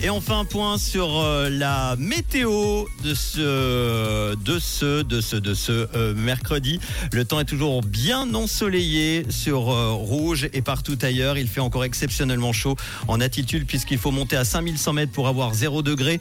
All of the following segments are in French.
Et enfin, un point sur euh, la météo de ce, de ce, de ce, de ce euh, mercredi. Le temps est toujours bien ensoleillé sur euh, Rouge et partout ailleurs. Il fait encore exceptionnellement chaud en altitude puisqu'il faut monter à 5100 mètres pour avoir 0 degré.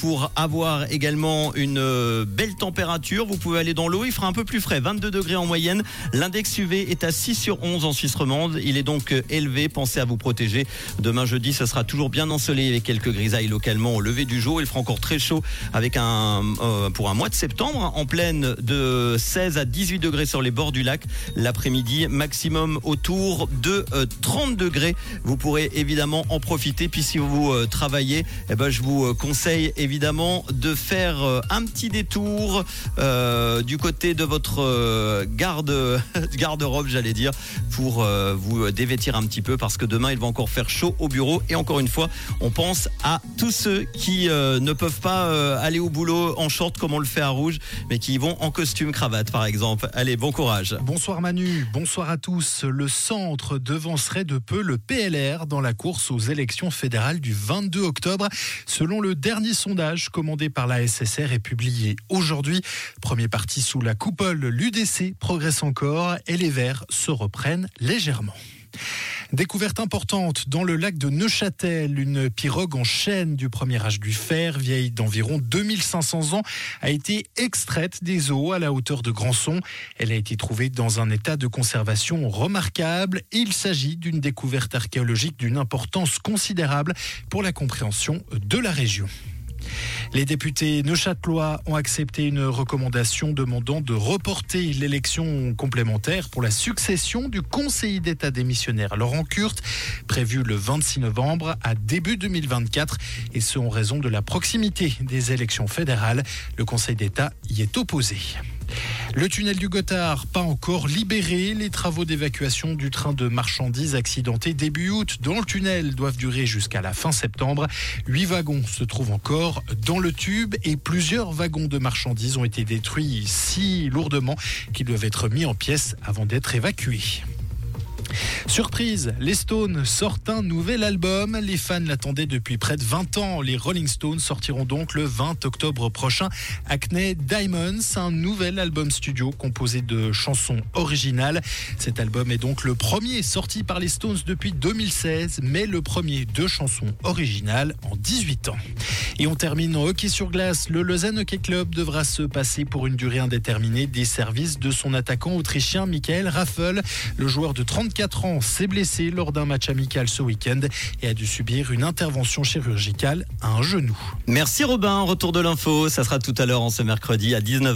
Pour avoir également une belle température, vous pouvez aller dans l'eau. Il fera un peu plus frais, 22 degrés en moyenne. L'index UV est à 6 sur 11 en Suisse romande. Il est donc élevé. Pensez à vous protéger. Demain jeudi, ce sera toujours bien ensoleillé quelques grisailles localement au lever du jour. Il fera encore très chaud avec un euh, pour un mois de septembre hein, en pleine de 16 à 18 degrés sur les bords du lac l'après-midi, maximum autour de euh, 30 degrés. Vous pourrez évidemment en profiter. Puis si vous euh, travaillez, eh ben, je vous euh, conseille évidemment de faire euh, un petit détour euh, du côté de votre euh, garde garde-robe, j'allais dire, pour euh, vous dévêtir un petit peu parce que demain il va encore faire chaud au bureau. Et encore une fois, on pense à tous ceux qui euh, ne peuvent pas euh, aller au boulot en short comme on le fait à Rouge, mais qui y vont en costume cravate par exemple. Allez, bon courage. Bonsoir Manu, bonsoir à tous. Le centre devancerait de peu le PLR dans la course aux élections fédérales du 22 octobre, selon le dernier sondage commandé par la SSR et publié aujourd'hui. Premier parti sous la coupole, l'UDC progresse encore et les Verts se reprennent légèrement. Découverte importante dans le lac de Neuchâtel, une pirogue en chêne du premier âge du fer, vieille d'environ 2500 ans, a été extraite des eaux à la hauteur de Grandson. Elle a été trouvée dans un état de conservation remarquable. Il s'agit d'une découverte archéologique d'une importance considérable pour la compréhension de la région. Les députés neuchâtelois ont accepté une recommandation demandant de reporter l'élection complémentaire pour la succession du conseiller d'État démissionnaire Laurent Kurt, prévu le 26 novembre à début 2024, et ce en raison de la proximité des élections fédérales. Le Conseil d'État y est opposé. Le tunnel du Gothard, pas encore libéré. Les travaux d'évacuation du train de marchandises accidenté début août dans le tunnel doivent durer jusqu'à la fin septembre. Huit wagons se trouvent encore dans le tube et plusieurs wagons de marchandises ont été détruits si lourdement qu'ils doivent être mis en pièces avant d'être évacués. Surprise, les Stones sortent un nouvel album. Les fans l'attendaient depuis près de 20 ans. Les Rolling Stones sortiront donc le 20 octobre prochain Acne Diamonds, un nouvel album studio composé de chansons originales. Cet album est donc le premier sorti par les Stones depuis 2016, mais le premier de chansons originales en 18 ans. Et on termine en hockey sur glace. Le Lausanne Hockey Club devra se passer pour une durée indéterminée des services de son attaquant autrichien Michael Raffel. Le joueur de 34 ans s'est blessé lors d'un match amical ce week-end et a dû subir une intervention chirurgicale à un genou. Merci Robin, retour de l'info, ça sera tout à l'heure en ce mercredi à 19h.